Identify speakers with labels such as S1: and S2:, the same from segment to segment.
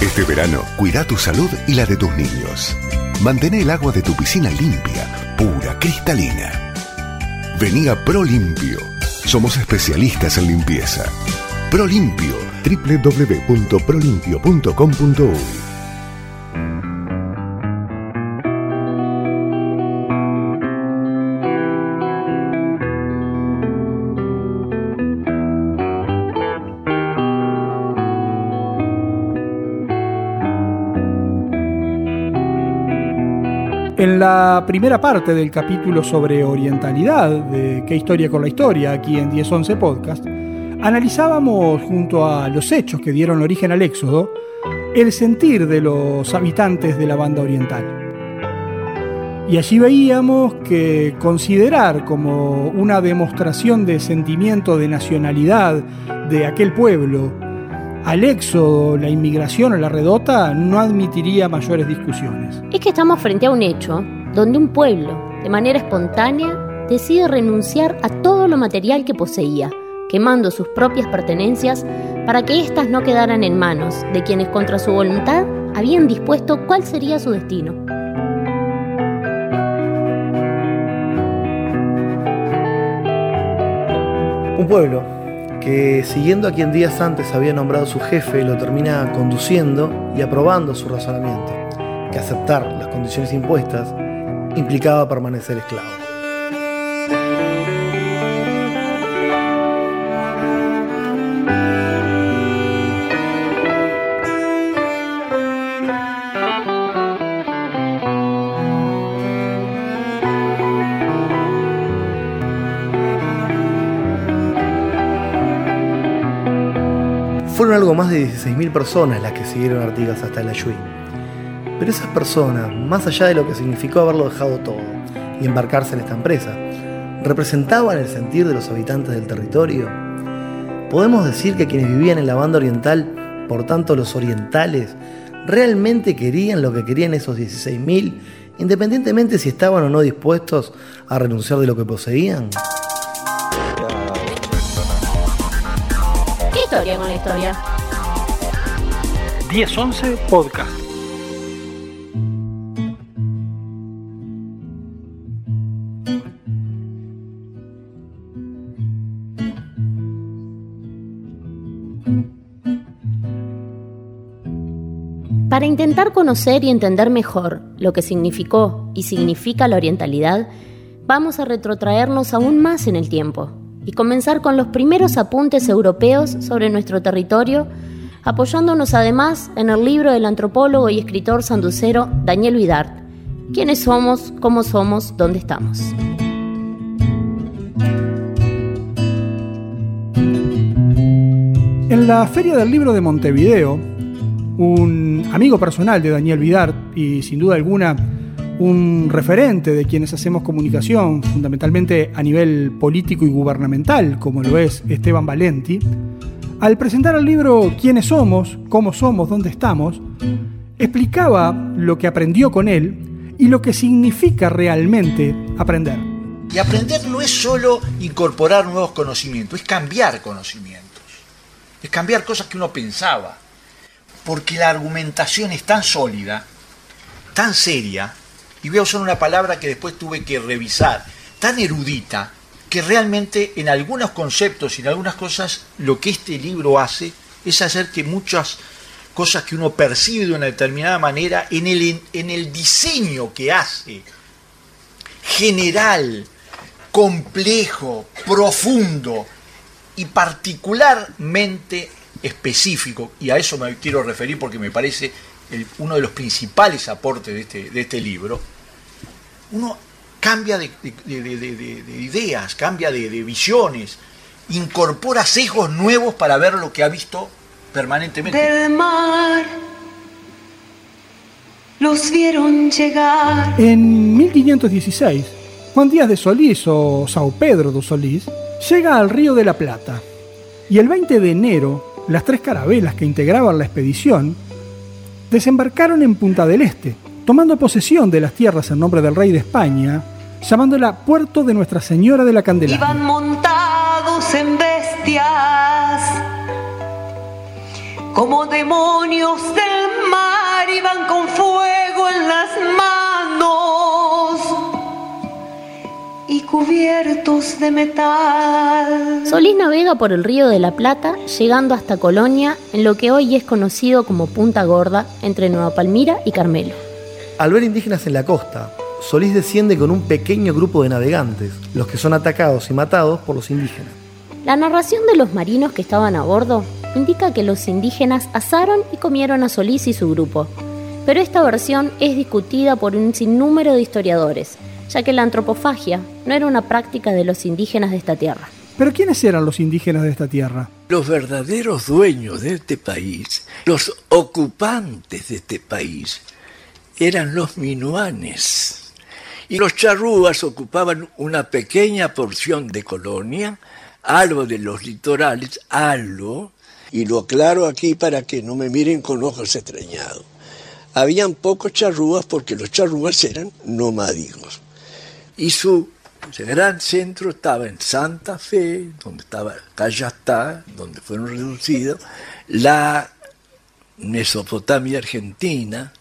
S1: Este verano, cuida tu salud y la de tus niños. Mantén el agua de tu piscina limpia, pura, cristalina. Vení a ProLimpio. Somos especialistas en limpieza. ProLimpio. www.prolimpio.com.uy
S2: la primera parte del capítulo sobre orientalidad de ¿Qué historia con la historia? aquí en 1011 Podcast, analizábamos junto a los hechos que dieron origen al éxodo el sentir de los habitantes de la banda oriental. Y allí veíamos que considerar como una demostración de sentimiento de nacionalidad de aquel pueblo al éxodo, la inmigración o la redota, no admitiría mayores discusiones.
S3: Es que estamos frente a un hecho donde un pueblo, de manera espontánea, decide renunciar a todo lo material que poseía, quemando sus propias pertenencias para que éstas no quedaran en manos de quienes contra su voluntad habían dispuesto cuál sería su destino.
S4: Un pueblo que siguiendo a quien días antes había nombrado su jefe, lo termina conduciendo y aprobando su razonamiento, que aceptar las condiciones impuestas implicaba permanecer esclavo. Fueron algo más de 16.000 personas las que siguieron Artigas hasta el Ayuí. Pero esas personas, más allá de lo que significó haberlo dejado todo y embarcarse en esta empresa, ¿representaban el sentir de los habitantes del territorio? ¿Podemos decir que quienes vivían en la banda oriental, por tanto los orientales, realmente querían lo que querían esos 16.000, independientemente si estaban o no dispuestos a renunciar de lo que poseían?
S3: historia con la historia.
S2: 1011 Podcast.
S3: Para intentar conocer y entender mejor lo que significó y significa la orientalidad, vamos a retrotraernos aún más en el tiempo y comenzar con los primeros apuntes europeos sobre nuestro territorio, apoyándonos además en el libro del antropólogo y escritor sanducero Daniel Vidart, ¿Quiénes somos? ¿Cómo somos? ¿Dónde estamos?
S2: En la Feria del Libro de Montevideo, un amigo personal de Daniel Vidart y sin duda alguna un referente de quienes hacemos comunicación, fundamentalmente a nivel político y gubernamental, como lo es Esteban Valenti, al presentar el libro Quiénes somos, cómo somos, dónde estamos, explicaba lo que aprendió con él y lo que significa realmente aprender.
S5: Y aprender no es solo incorporar nuevos conocimientos, es cambiar conocimientos, es cambiar cosas que uno pensaba, porque la argumentación es tan sólida, tan seria, y voy a usar una palabra que después tuve que revisar, tan erudita, que realmente en algunos conceptos y en algunas cosas lo que este libro hace es hacer que muchas cosas que uno percibe de una determinada manera en el, en el diseño que hace, general, complejo, profundo y particularmente específico, y a eso me quiero referir porque me parece uno de los principales aportes de este, de este libro, uno cambia de, ideas, cambia de, visiones, incorpora sesgos nuevos para ver lo que ha visto permanentemente.
S6: Del mar los vieron llegar.
S2: En 1516, Juan Díaz de Solís o Sao Pedro de Solís llega al Río de la Plata y el 20 de enero las tres carabelas que integraban la expedición desembarcaron en Punta del Este, tomando posesión de las tierras en nombre del rey de España, llamándola Puerto de Nuestra Señora de la Candelaria.
S6: Iban montados en bestias, como demonios del iban con cubiertos de metal.
S3: Solís navega por el río de la Plata, llegando hasta Colonia, en lo que hoy es conocido como Punta Gorda, entre Nueva Palmira y Carmelo.
S4: Al ver indígenas en la costa, Solís desciende con un pequeño grupo de navegantes, los que son atacados y matados por los indígenas.
S3: La narración de los marinos que estaban a bordo indica que los indígenas asaron y comieron a Solís y su grupo, pero esta versión es discutida por un sinnúmero de historiadores, ya que la antropofagia no era una práctica de los indígenas de esta tierra.
S2: ¿Pero quiénes eran los indígenas de esta tierra?
S7: Los verdaderos dueños de este país, los ocupantes de este país, eran los minuanes. Y los charrúas ocupaban una pequeña porción de colonia, algo de los litorales, algo,
S8: y lo aclaro aquí para que no me miren con ojos extrañados. Habían pocos charrúas porque los charrúas eran nomádicos.
S7: Y su gran centro estaba en Santa Fe, donde estaba Cayastá, donde fueron reducidos, la Mesopotamia argentina,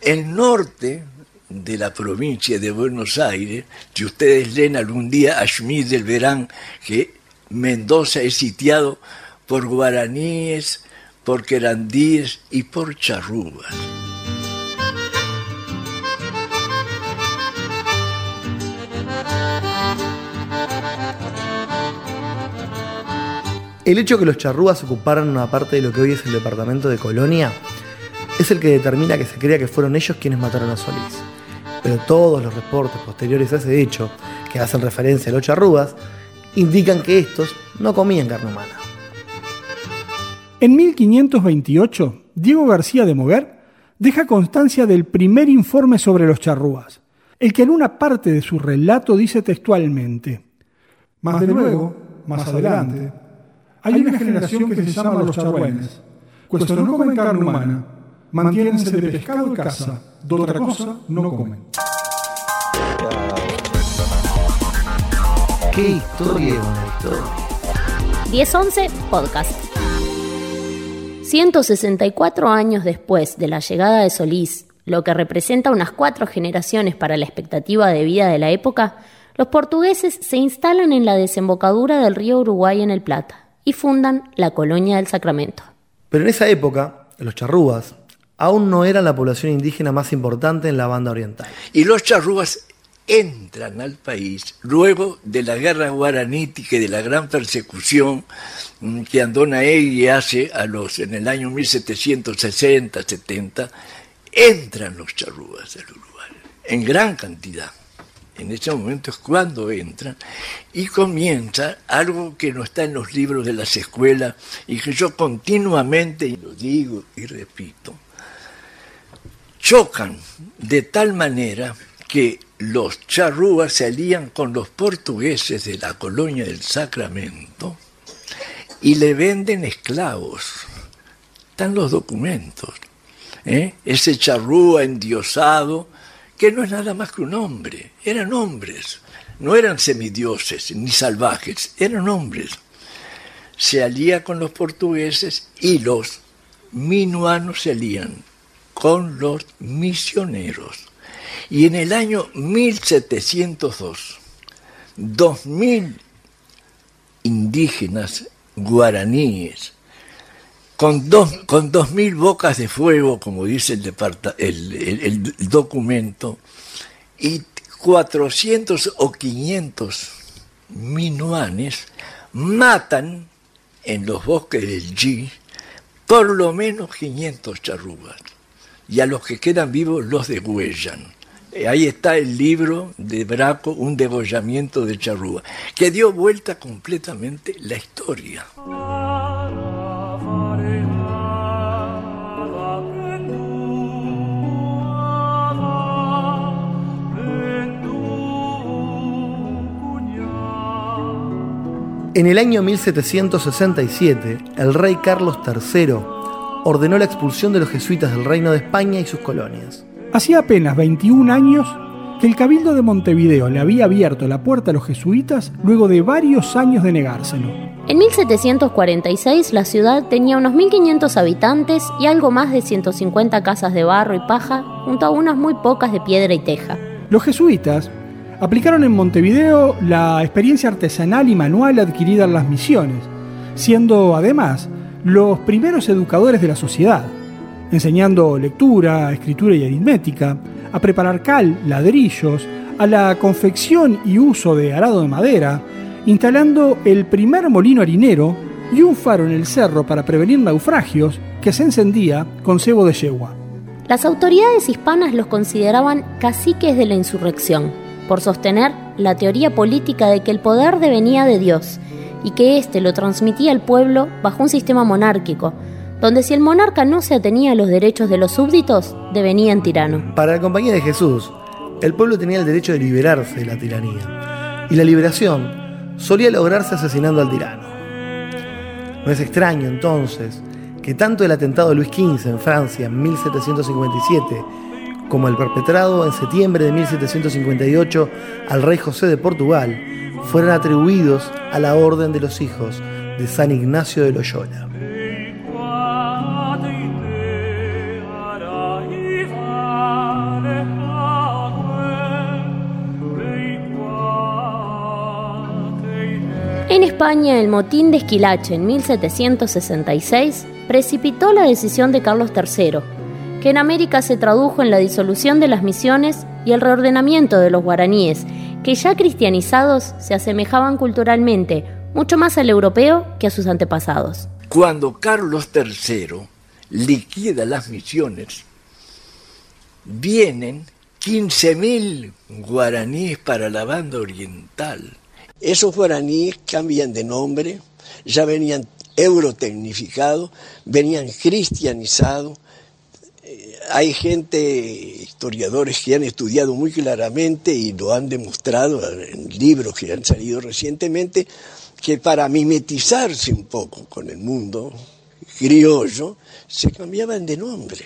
S7: el norte de la provincia de Buenos Aires, si ustedes leen algún día a Schmidt del verán que Mendoza es sitiado por guaraníes, por querandíes y por charrúas.
S4: El hecho de que los charrúas ocuparan una parte de lo que hoy es el departamento de Colonia es el que determina que se crea que fueron ellos quienes mataron a Solís. Pero todos los reportes posteriores a ese hecho, que hacen referencia a los charrúas, indican que estos no comían carne humana.
S2: En 1528, Diego García de Moguer deja constancia del primer informe sobre los charrúas, el que en una parte de su relato dice textualmente, Más de luego, más adelante, hay una generación que se llama los charruenes, puesto no comen carne humana, mantiénense de pescado y caza, de otra cosa no comen.
S4: ¿Qué historia es una historia?
S3: 1011 Podcast. 164 años después de la llegada de Solís, lo que representa unas cuatro generaciones para la expectativa de vida de la época, los portugueses se instalan en la desembocadura del río Uruguay en el Plata y fundan la colonia del Sacramento.
S4: Pero en esa época, los charrúas aún no eran la población indígena más importante en la banda oriental.
S7: Y los charrúas entran al país luego de la guerra guaranítica y de la gran persecución mm, que Andona Egui hace a los, en el año 1760-70, entran los charrúas al Uruguay, en gran cantidad. En ese momento es cuando entran y comienza algo que no está en los libros de las escuelas y que yo continuamente lo digo y repito, chocan de tal manera que los charrúas se alían con los portugueses de la colonia del Sacramento y le venden esclavos. Están los documentos. ¿eh? Ese charrúa endiosado, que no es nada más que un hombre, eran hombres, no eran semidioses ni salvajes, eran hombres. Se alía con los portugueses y los minuanos se alían con los misioneros. Y en el año 1702, 2.000 indígenas guaraníes, con dos, con dos mil bocas de fuego, como dice el, documento, y 400 o 500 minuanes matan en los bosques del G por lo menos 500 charrúas y a los que quedan vivos los degüellan. Eh, Ahí está el libro de Braco, Un degollamiento de charrúa, que dio vuelta completamente la historia.
S4: En el año 1767, el rey Carlos III ordenó la expulsión de los jesuitas del Reino de España y sus colonias.
S2: Hacía apenas 21 años que el Cabildo de Montevideo le había abierto la puerta a los jesuitas luego de varios años de negárselo.
S3: En 1746 la ciudad tenía unos 1.500 habitantes y algo más de 150 casas de barro y paja, junto a unas muy pocas de piedra y teja.
S2: Los jesuitas aplicaron en Montevideo la experiencia artesanal y manual adquirida en las misiones, siendo además los primeros educadores de la sociedad, enseñando lectura, escritura y aritmética, a preparar cal, ladrillos, a la confección y uso de arado de madera, instalando el primer molino harinero y un faro en el cerro para prevenir naufragios que se encendía con cebo de yegua.
S3: Las autoridades hispanas los consideraban caciques de la insurrección, por sostener la teoría política de que el poder devenía de Dios y que éste lo transmitía al pueblo bajo un sistema monárquico, donde si el monarca no se atenía a los derechos de los súbditos, devenía en tirano.
S4: Para la compañía de Jesús, el pueblo tenía el derecho de liberarse de la tiranía, y la liberación solía lograrse asesinando al tirano. No es extraño entonces que tanto el atentado de Luis XV en Francia en 1757 como el perpetrado en septiembre de 1758 al rey José de Portugal fueran atribuidos a la Orden de los Hijos de San Ignacio de Loyola.
S3: En España, el motín de Esquilache en 1766 precipitó la decisión de Carlos III, que en América se tradujo en la disolución de las misiones y el reordenamiento de los guaraníes, que ya cristianizados se asemejaban culturalmente mucho más al europeo que a sus antepasados.
S7: Cuando Carlos III liquida las misiones, vienen 15.000 guaraníes para la banda oriental.
S8: Esos guaraníes cambian de nombre, ya venían eurotecnificados, venían cristianizados. Hay gente, historiadores que han estudiado muy claramente y lo han demostrado en libros que han salido recientemente, que para mimetizarse un poco con el mundo criollo, se cambiaban de nombre.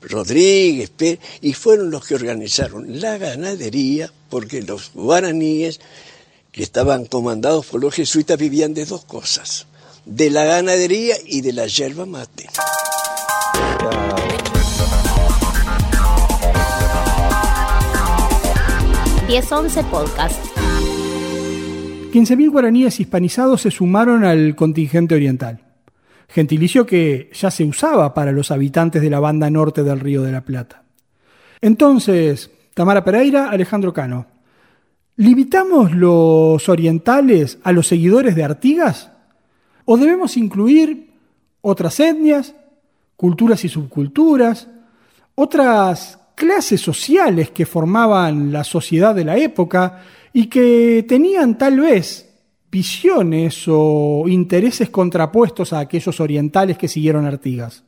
S8: Rodríguez, Pérez, y fueron los que organizaron la ganadería, porque los guaraníes que estaban comandados por los jesuitas vivían de dos cosas, de la ganadería y de la yerba mate.
S3: 1011 Podcast.
S2: 15.000 guaraníes hispanizados se sumaron al contingente oriental, gentilicio que ya se usaba para los habitantes de la banda norte del Río de la Plata. Entonces, Tamara Pereira, Alejandro Cano, ¿limitamos los orientales a los seguidores de Artigas? ¿O debemos incluir otras etnias, culturas y subculturas, otras clases sociales que formaban la sociedad de la época y que tenían tal vez visiones o intereses contrapuestos a aquellos orientales que siguieron Artigas.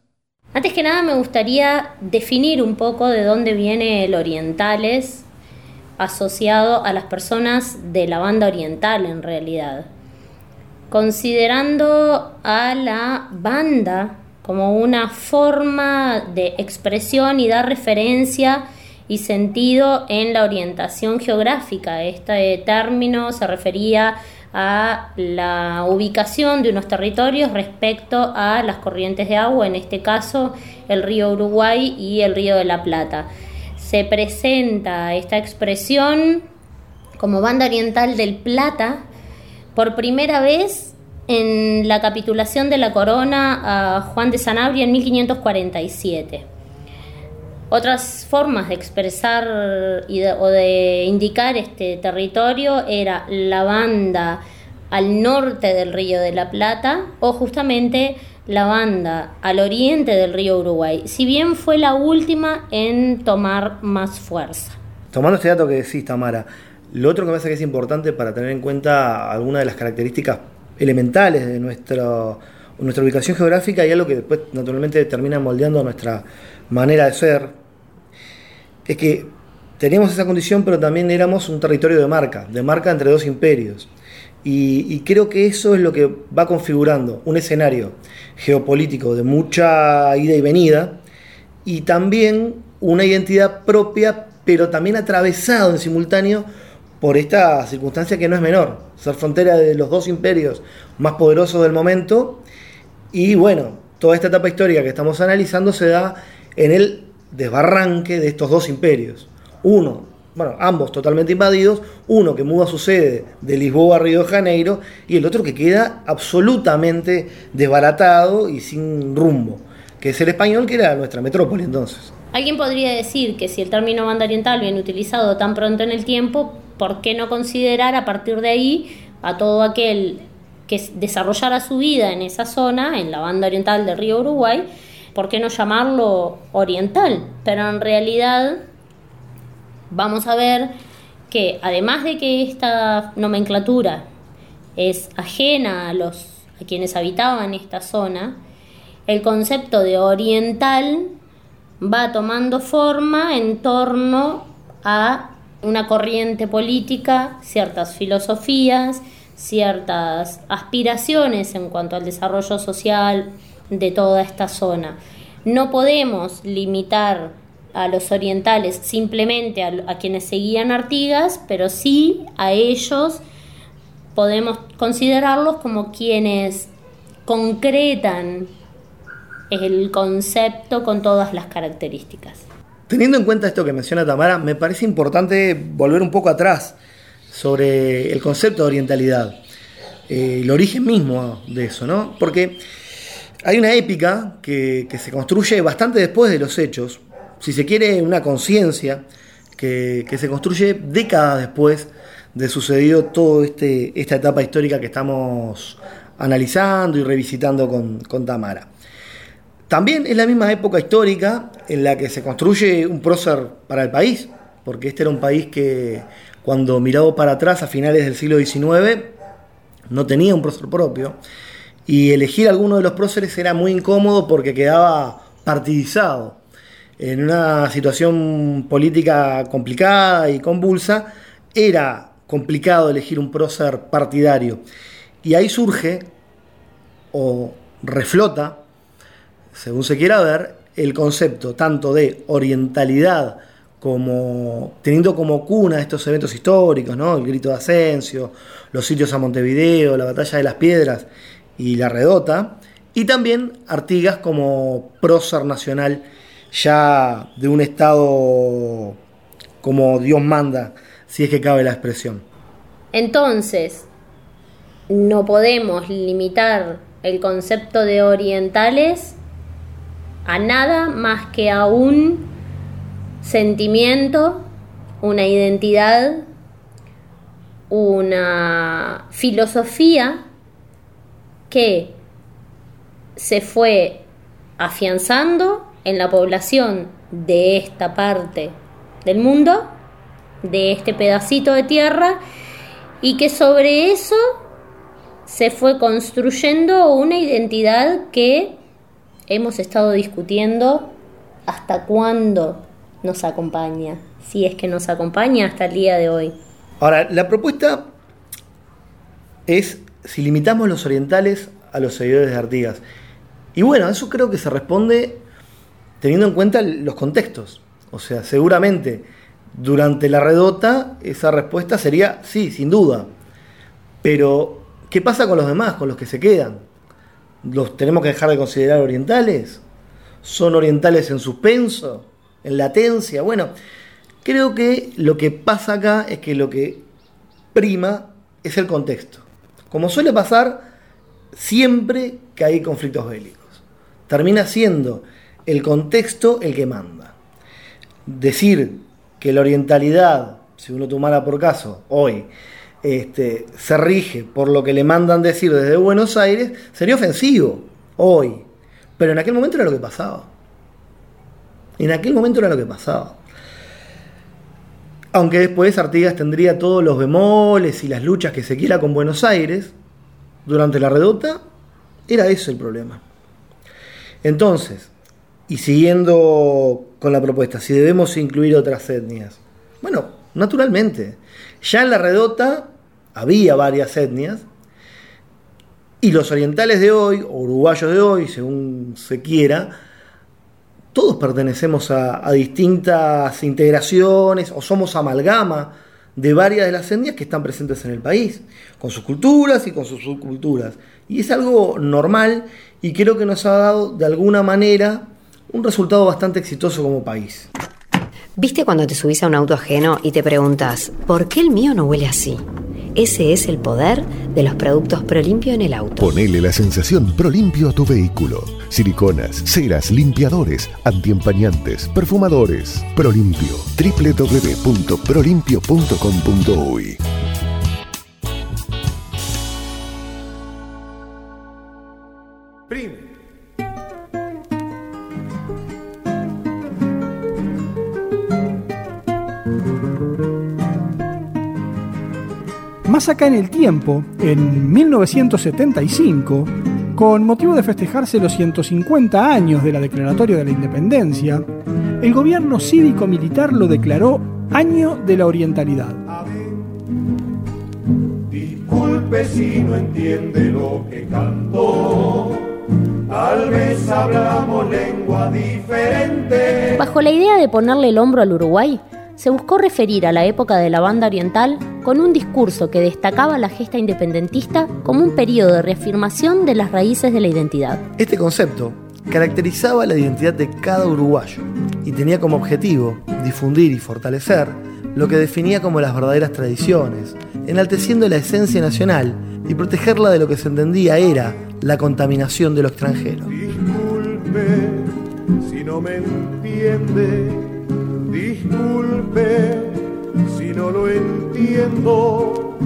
S3: Antes que nada me gustaría definir un poco de dónde viene el orientales asociado a las personas de la banda oriental en realidad. Considerando a la banda como una forma de expresión y dar referencia y sentido en la orientación geográfica. Este término se refería a la ubicación de unos territorios respecto a las corrientes de agua, en este caso el río Uruguay y el río de la Plata. Se presenta esta expresión como banda oriental del Plata por primera vez en la capitulación de la corona a Juan de Sanabria en 1547. Otras formas de expresar o de indicar este territorio era la banda al norte del río de la Plata o justamente la banda al oriente del río Uruguay, si bien fue la última en tomar más fuerza.
S4: Tomando este dato que decís, Tamara, lo otro que me parece que es importante para tener en cuenta algunas de las características elementales de nuestra, nuestra ubicación geográfica y algo que después naturalmente termina moldeando nuestra manera de ser, es que teníamos esa condición, pero también éramos un territorio de marca, de marca entre dos imperios. Y, creo que eso es lo que va configurando un escenario geopolítico de mucha ida y venida y también una identidad propia pero también atravesado en simultáneo por esta circunstancia que no es menor, ser frontera de los dos imperios más poderosos del momento. Y bueno, toda esta etapa histórica que estamos analizando se da en el desbarranque de estos dos imperios. Uno, bueno, ambos totalmente invadidos, uno que muda su sede de Lisboa a Río de Janeiro y el otro que queda absolutamente desbaratado y sin rumbo, que es el español, que era nuestra metrópoli entonces.
S3: Alguien podría decir que si el término banda oriental viene utilizado tan pronto en el tiempo, ¿por qué no considerar a partir de ahí a todo aquel que desarrollara su vida en esa zona, en la banda oriental del río Uruguay, ¿por qué no llamarlo oriental? Pero en realidad vamos a ver que además de que esta nomenclatura es ajena a los a quienes habitaban esta zona, el concepto de oriental va tomando forma en torno a una corriente política, ciertas filosofías, ciertas aspiraciones en cuanto al desarrollo social de toda esta zona. No podemos limitar a los orientales simplemente a, quienes seguían Artigas, pero sí a ellos podemos considerarlos como quienes concretan el concepto con todas las características.
S4: Teniendo en cuenta esto que menciona Tamara, me parece importante volver un poco atrás sobre el concepto de orientalidad, eh, el origen mismo de eso, ¿no? Porque hay una épica que, se construye bastante después de los hechos, si se quiere, una conciencia que, se construye décadas después de sucedido toda este, esta etapa histórica que estamos analizando y revisitando con, con Tamara. También es la misma época histórica en la que se construye un prócer para el país, porque este era un país que cuando mirado para atrás a finales del siglo XIX no tenía un prócer propio y elegir alguno de los próceres era muy incómodo porque quedaba partidizado. En una situación política complicada y convulsa, era complicado elegir un prócer partidario. Y ahí surge o reflota según se quiera ver, el concepto tanto de orientalidad como teniendo como cuna estos eventos históricos, ¿no? El grito de Asensio, los sitios a Montevideo, la batalla de las piedras y la redota, y también Artigas como prócer nacional ya de un estado como Dios manda, si es que cabe la expresión.
S3: Entonces, no podemos limitar el concepto de orientales a nada más que a un sentimiento, una identidad, una filosofía que se fue afianzando en la población de esta parte del mundo, de este pedacito de tierra, y que sobre eso se fue construyendo una identidad que hemos estado discutiendo hasta cuándo nos acompaña, si es que nos acompaña hasta el día de hoy.
S4: Ahora, la propuesta es si limitamos los orientales a los seguidores de Artigas. Y bueno, eso creo que se responde teniendo en cuenta los contextos. O sea, seguramente durante la redota esa respuesta sería sí, sin duda. Pero, ¿qué pasa con los demás, con los que se quedan? ¿Los tenemos que dejar de considerar orientales? ¿Son orientales en suspenso? ¿En latencia? Bueno, creo que lo que pasa acá es que lo que prima es el contexto. Como suele pasar siempre que hay conflictos bélicos. Termina siendo el contexto el que manda. Decir que la orientalidad, si uno tomara por caso hoy, este, se rige por lo que le mandan decir desde Buenos Aires, sería ofensivo hoy. Pero en aquel momento era lo que pasaba. En aquel momento era lo que pasaba. Aunque después Artigas tendría todos los bemoles y las luchas que se quiera con Buenos Aires, durante la redota, era eso el problema. Entonces, y siguiendo con la propuesta, si debemos incluir otras etnias, bueno, naturalmente, ya en la redota había varias etnias, y los orientales de hoy, uruguayos de hoy, según se quiera, todos pertenecemos a, a distintas integraciones o somos amalgama de varias de las etnias que están presentes en el país, con sus culturas y con sus subculturas. Y es algo normal y creo que nos ha dado de alguna manera un resultado bastante exitoso como país.
S9: ¿Viste cuando te subís a un auto ajeno y te preguntas, ¿por qué el mío no huele así? Ese es el poder de los productos ProLimpio en el auto.
S1: Ponele la sensación ProLimpio a tu vehículo. Siliconas, ceras, limpiadores, antiempañantes, perfumadores. ProLimpio. www.prolimpio.com.uy
S2: Más acá en el tiempo, en 1975, con motivo de festejarse los 150 años de la Declaratoria de la Independencia, el gobierno cívico-militar lo declaró Año de la Orientalidad.
S10: Disculpe si no entiende lo que cantó. Tal vez hablamos lengua diferente.
S3: Bajo la idea de ponerle el hombro al Uruguay, se buscó referir a la época de la banda oriental con un discurso que destacaba la gesta independentista como un periodo de reafirmación de las raíces de la identidad.
S4: Este concepto caracterizaba la identidad de cada uruguayo y tenía como objetivo difundir y fortalecer lo que definía como las verdaderas tradiciones, enalteciendo la esencia nacional y protegerla de lo que se entendía era la contaminación de lo extranjero.
S10: Disculpe si no me entiende. Disculpe si no lo entiendo.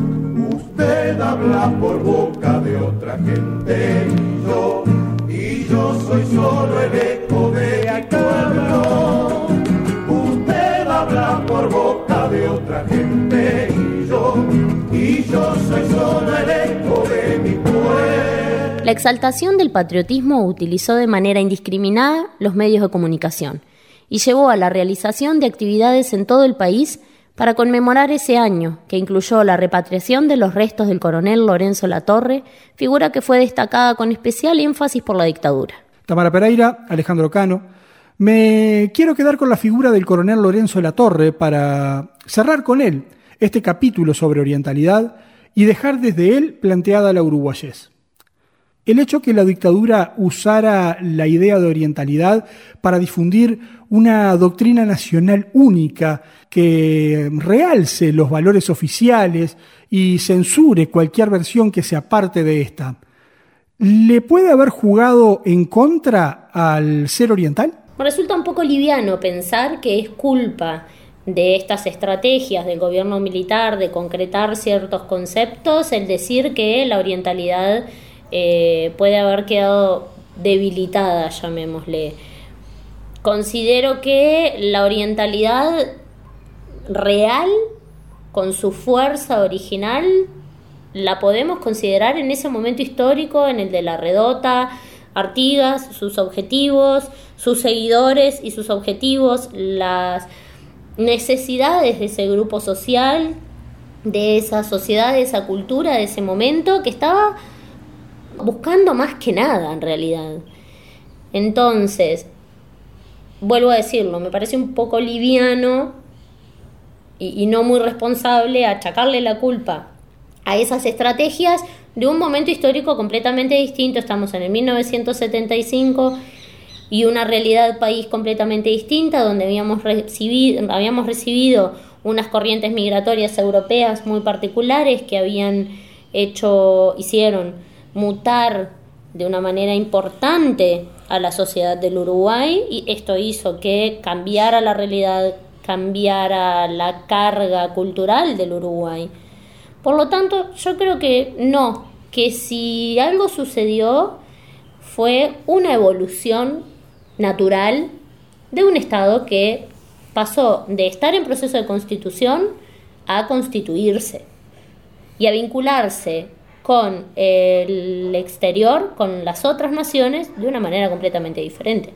S10: Usted habla por boca de otra gente y yo, y yo soy solo el eco de mi pueblo. Usted habla por boca de otra gente y yo, y yo soy solo el eco de mi pueblo.
S3: La exaltación del patriotismo utilizó de manera indiscriminada los medios de comunicación y llevó a la realización de actividades en todo el país para conmemorar ese año, que incluyó la repatriación de los restos del coronel Lorenzo Latorre, figura que fue destacada con especial énfasis por la dictadura.
S2: Tamara Pereira, Alejandro Cano. Me quiero quedar con la figura del coronel Lorenzo Latorre para cerrar con él este capítulo sobre orientalidad y dejar desde él planteada la uruguayés. El hecho que la dictadura usara la idea de orientalidad para difundir una doctrina nacional única que realce los valores oficiales y censure cualquier versión que se aparte de esta, ¿le puede haber jugado en contra al ser oriental?
S3: Resulta un poco liviano pensar que es culpa de estas estrategias del gobierno militar de concretar ciertos conceptos el decir que la orientalidad eh, puede haber quedado debilitada, llamémosle. Considero que la orientalidad real, con su fuerza original, la podemos considerar en ese momento histórico, en el de la redota, Artigas, sus objetivos, sus seguidores y sus objetivos, las necesidades de ese grupo social, de esa sociedad, de esa cultura, de ese momento que estaba buscando más que nada en realidad. Entonces, vuelvo a decirlo, me parece un poco liviano y, no muy responsable achacarle la culpa a esas estrategias de un momento histórico completamente distinto. Estamos en el 1975 y una realidad país completamente distinta, donde habíamos recibido, habíamos recibido unas corrientes migratorias europeas muy particulares que habían hecho, hicieron mutar de una manera importante a la sociedad del Uruguay y esto hizo que cambiara la realidad, cambiara la carga cultural del Uruguay. Por lo tanto, yo creo que no, que si algo sucedió fue una evolución natural de un Estado que pasó de estar en proceso de constitución a constituirse y a vincularse con el exterior, con las otras naciones, de una manera completamente diferente.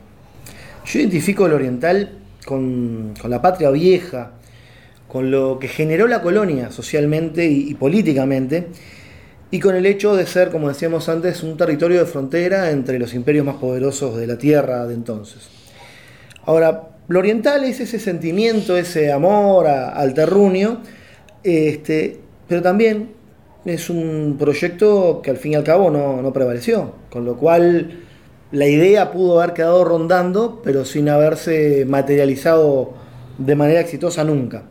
S4: Yo identifico el oriental con, la patria vieja, con lo que generó la colonia socialmente y, políticamente, y con el hecho de ser, como decíamos antes, un territorio de frontera entre los imperios más poderosos de la tierra de entonces. Ahora, lo oriental es ese sentimiento, ese amor al terruño, este, pero también es un proyecto que al fin y al cabo no, no prevaleció, con lo cual la idea pudo haber quedado rondando, pero sin haberse materializado de manera exitosa nunca.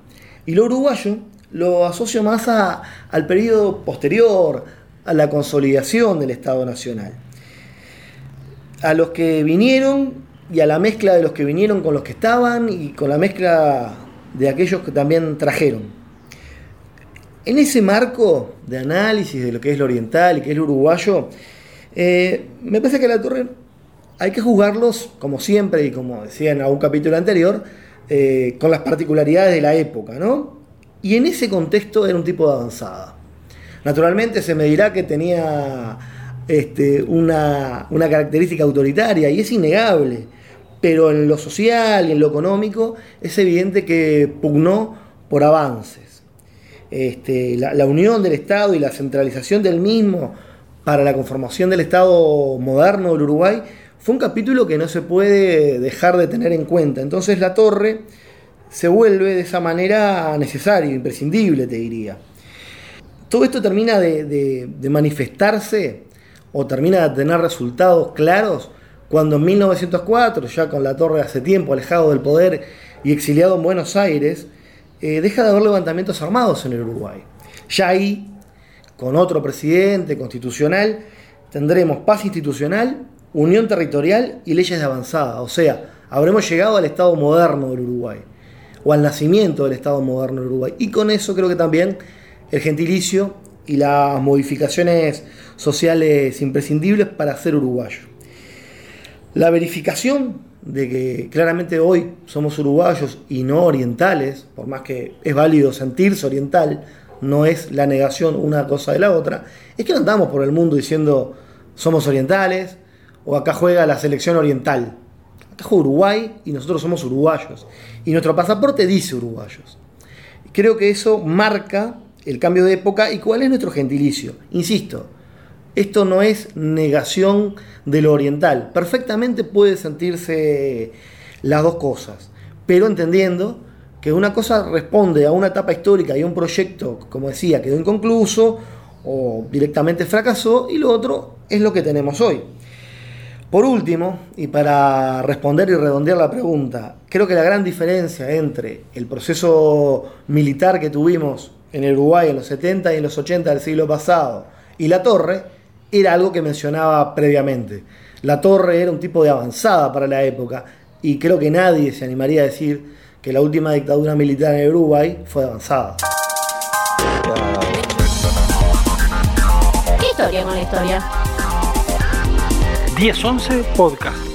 S4: Y lo uruguayo lo asocio más a- al periodo posterior, a la consolidación del Estado Nacional. A los que vinieron y a la mezcla de los que vinieron con los que estaban y con la mezcla de aquellos que también trajeron. En ese marco de análisis de lo que es lo oriental y que es lo uruguayo, eh, me parece que la torre hay que juzgarlos, como siempre y como decía en algún capítulo anterior, eh, con las particularidades de la época, ¿no? Y en ese contexto era un tipo de avanzada. Naturalmente se me dirá que tenía este, una, una característica autoritaria y es innegable, pero en lo social y en lo económico es evidente que pugnó por avances. Este, la, unión del Estado y la centralización del mismo para la conformación del Estado moderno del Uruguay fue un capítulo que no se puede dejar de tener en cuenta. Entonces la torre se vuelve de esa manera necesario, imprescindible, te diría. Todo esto termina de, de- de manifestarse o termina de tener resultados claros cuando en 1904, ya con la torre hace tiempo alejado del poder y exiliado en Buenos Aires, eh, deja de haber levantamientos armados en el Uruguay. Ya ahí, con otro presidente constitucional, tendremos paz institucional, unión territorial y leyes de avanzada. O sea, habremos llegado al Estado moderno del Uruguay, o al nacimiento del Estado moderno del Uruguay. Y con eso creo que también el gentilicio y las modificaciones sociales imprescindibles para ser uruguayo. La verificación de que claramente hoy somos uruguayos y no orientales, por más que es válido sentirse oriental, no es la negación una cosa de la otra, es que no andamos por el mundo diciendo somos orientales o acá juega la selección oriental. Acá juega Uruguay y nosotros somos uruguayos. Y nuestro pasaporte dice uruguayos. Creo que eso marca el cambio de época y cuál es nuestro gentilicio. Insisto, esto no es negación de lo oriental. Perfectamente puede sentirse las dos cosas, pero entendiendo que una cosa responde a una etapa histórica y a un proyecto, como decía, quedó inconcluso o directamente fracasó, y lo otro es lo que tenemos hoy. Por último, y para responder y redondear la pregunta, creo que la gran diferencia entre el proceso militar que tuvimos en el Uruguay en los 70 y en los 80 del siglo pasado y la torre era algo que mencionaba previamente. La torre era un tipo de avanzada para la época y creo que nadie se animaría a decir que la última dictadura militar en Uruguay fue avanzada.
S3: ¿Qué historia con la historia?
S2: 1011 Podcast.